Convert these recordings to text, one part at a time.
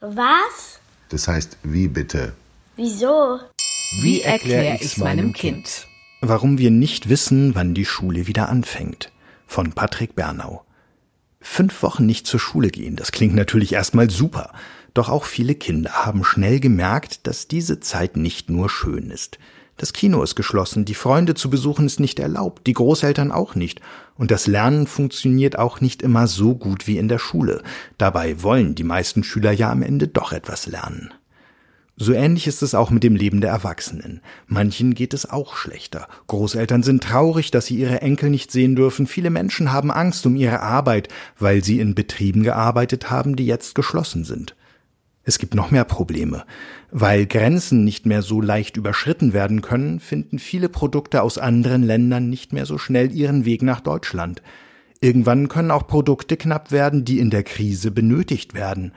Was? Das heißt, wie bitte? Wieso? Wie erkläre ich's meinem Kind? Warum wir nicht wissen, wann die Schule wieder anfängt. Von Patrick Bernau. Fünf Wochen nicht zur Schule gehen, das klingt natürlich erstmal super. Doch auch viele Kinder haben schnell gemerkt, dass diese Zeit nicht nur schön ist. Das Kino ist geschlossen, die Freunde zu besuchen ist nicht erlaubt, die Großeltern auch nicht, und das Lernen funktioniert auch nicht immer so gut wie in der Schule. Dabei wollen die meisten Schüler ja am Ende doch etwas lernen. So ähnlich ist es auch mit dem Leben der Erwachsenen. Manchen geht es auch schlechter. Großeltern sind traurig, dass sie ihre Enkel nicht sehen dürfen. Viele Menschen haben Angst um ihre Arbeit, weil sie in Betrieben gearbeitet haben, die jetzt geschlossen sind. Es gibt noch mehr Probleme. Weil Grenzen nicht mehr so leicht überschritten werden können, finden viele Produkte aus anderen Ländern nicht mehr so schnell ihren Weg nach Deutschland. Irgendwann können auch Produkte knapp werden, die in der Krise benötigt werden.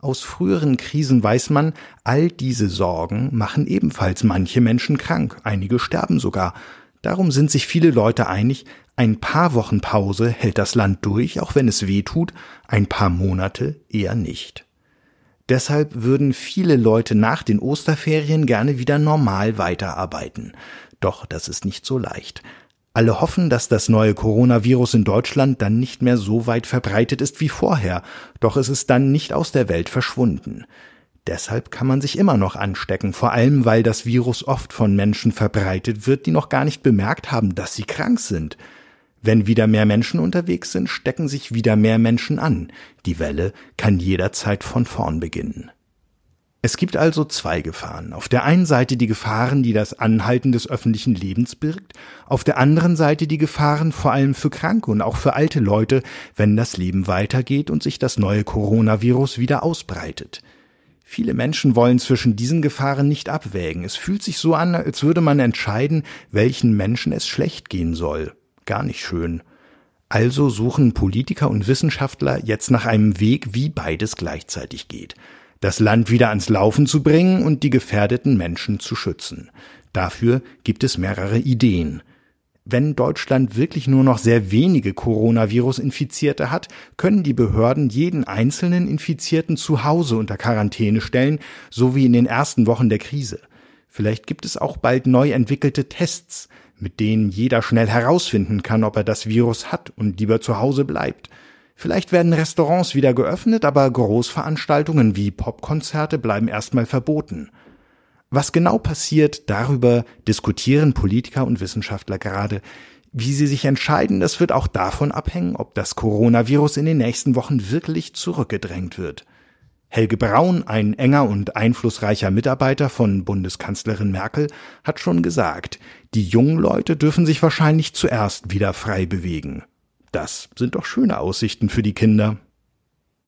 Aus früheren Krisen weiß man, all diese Sorgen machen ebenfalls manche Menschen krank, einige sterben sogar. Darum sind sich viele Leute einig, ein paar Wochen Pause hält das Land durch, auch wenn es weh tut, ein paar Monate eher nicht. Deshalb würden viele Leute nach den Osterferien gerne wieder normal weiterarbeiten. Doch das ist nicht so leicht. Alle hoffen, dass das neue Coronavirus in Deutschland dann nicht mehr so weit verbreitet ist wie vorher, doch es ist dann nicht aus der Welt verschwunden. Deshalb kann man sich immer noch anstecken, vor allem weil das Virus oft von Menschen verbreitet wird, die noch gar nicht bemerkt haben, dass sie krank sind. Wenn wieder mehr Menschen unterwegs sind, stecken sich wieder mehr Menschen an. Die Welle kann jederzeit von vorn beginnen. Es gibt also zwei Gefahren. Auf der einen Seite die Gefahren, die das Anhalten des öffentlichen Lebens birgt, auf der anderen Seite die Gefahren vor allem für Kranke und auch für alte Leute, wenn das Leben weitergeht und sich das neue Coronavirus wieder ausbreitet. Viele Menschen wollen zwischen diesen Gefahren nicht abwägen. Es fühlt sich so an, als würde man entscheiden, welchen Menschen es schlecht gehen soll gar nicht schön. Also suchen Politiker und Wissenschaftler jetzt nach einem Weg, wie beides gleichzeitig geht. Das Land wieder ans Laufen zu bringen und die gefährdeten Menschen zu schützen. Dafür gibt es mehrere Ideen. Wenn Deutschland wirklich nur noch sehr wenige Coronavirus-Infizierte hat, können die Behörden jeden einzelnen Infizierten zu Hause unter Quarantäne stellen, so wie in den ersten Wochen der Krise. Vielleicht gibt es auch bald neu entwickelte Tests, mit denen jeder schnell herausfinden kann, ob er das Virus hat und lieber zu Hause bleibt. Vielleicht werden Restaurants wieder geöffnet, aber Großveranstaltungen wie Popkonzerte bleiben erstmal verboten. Was genau passiert, darüber diskutieren Politiker und Wissenschaftler gerade. Wie sie sich entscheiden, das wird auch davon abhängen, ob das Coronavirus in den nächsten Wochen wirklich zurückgedrängt wird. Helge Braun, ein enger und einflussreicher Mitarbeiter von Bundeskanzlerin Merkel, hat schon gesagt, die jungen Leute dürfen sich wahrscheinlich zuerst wieder frei bewegen. Das sind doch schöne Aussichten für die Kinder.